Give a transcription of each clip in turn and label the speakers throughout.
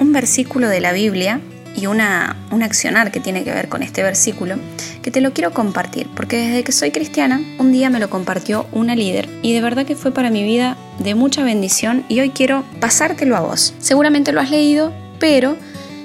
Speaker 1: versículo de la Biblia y una, un accionar que tiene que ver con este versículo, que te lo quiero compartir, porque desde que soy cristiana, un día me lo compartió una líder y de verdad que fue para mi vida de mucha bendición y hoy quiero pasártelo a vos. Seguramente lo has leído, pero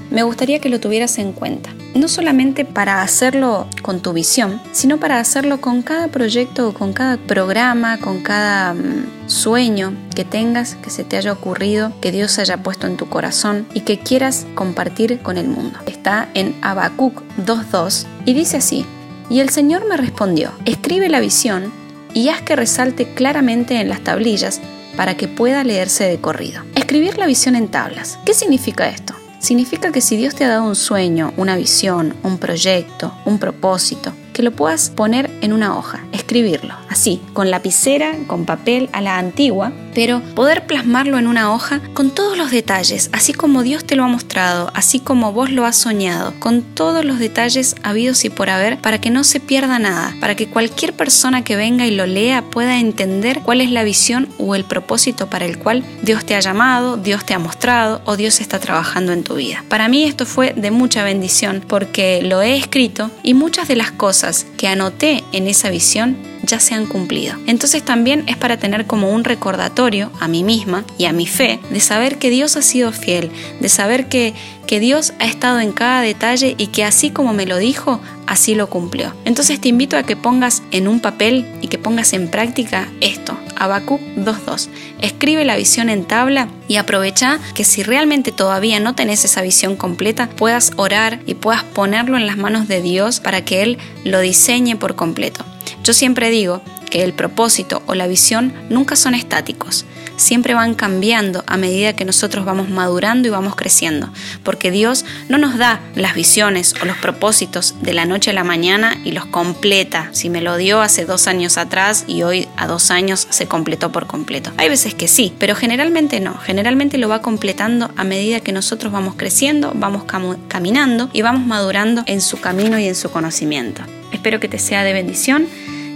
Speaker 1: me gustaría que lo tuvieras en cuenta. No solamente para hacerlo con tu visión, sino para hacerlo con cada proyecto con cada programa, con cada mm, sueño que tengas, que se te haya ocurrido, que Dios haya puesto en tu corazón y que quieras compartir con el mundo. Está en Habacuc 2.2 y dice así, y el Señor me respondió, escribe la visión y haz que resalte claramente en las tablillas para que pueda leerse de corrido. Escribir la visión en tablas. ¿Qué significa esto? Significa que si Dios te ha dado un sueño, una visión, un proyecto, un propósito, que lo puedas poner en una hoja, escribirlo, así, con lapicera, con papel a la antigua, pero poder plasmarlo en una hoja con todos los detalles, así como Dios te lo ha mostrado, así como vos lo has soñado, con todos los detalles habidos y por haber, para que no se pierda nada, para que cualquier persona que venga y lo lea pueda entender cuál es la visión o el propósito para el cual Dios te ha llamado, Dios te ha mostrado o Dios está trabajando en tu vida. Para mí esto fue de mucha bendición porque lo he escrito y muchas de las cosas que anoté en esa visión ya se han cumplido. Entonces también es para tener como un recordatorio a mí misma y a mi fe de saber que Dios ha sido fiel, de saber que, que Dios ha estado en cada detalle y que así como me lo dijo, así lo cumplió. Entonces te invito a que pongas en un papel y que pongas en práctica esto. Habacuc 2.2. Escribe la visión en tabla y aprovecha que si realmente todavía no tenés esa visión completa, puedas orar y puedas ponerlo en las manos de Dios para que Él lo diseñe por completo. Yo siempre digo que el propósito o la visión nunca son estáticos, siempre van cambiando a medida que nosotros vamos madurando y vamos creciendo, porque Dios no nos da las visiones o los propósitos de la noche a la mañana y los completa. Si me lo dio hace dos años atrás y hoy a dos años se completó por completo. Hay veces que sí, pero generalmente no, generalmente lo va completando a medida que nosotros vamos creciendo, vamos caminando y vamos madurando en su camino y en su conocimiento. Espero que te sea de bendición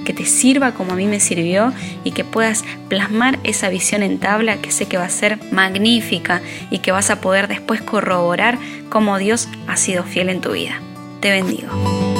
Speaker 1: que te sirva como a mí me sirvió y que puedas plasmar esa visión en tabla que sé que va a ser magnífica y que vas a poder después corroborar cómo Dios ha sido fiel en tu vida. Te bendigo.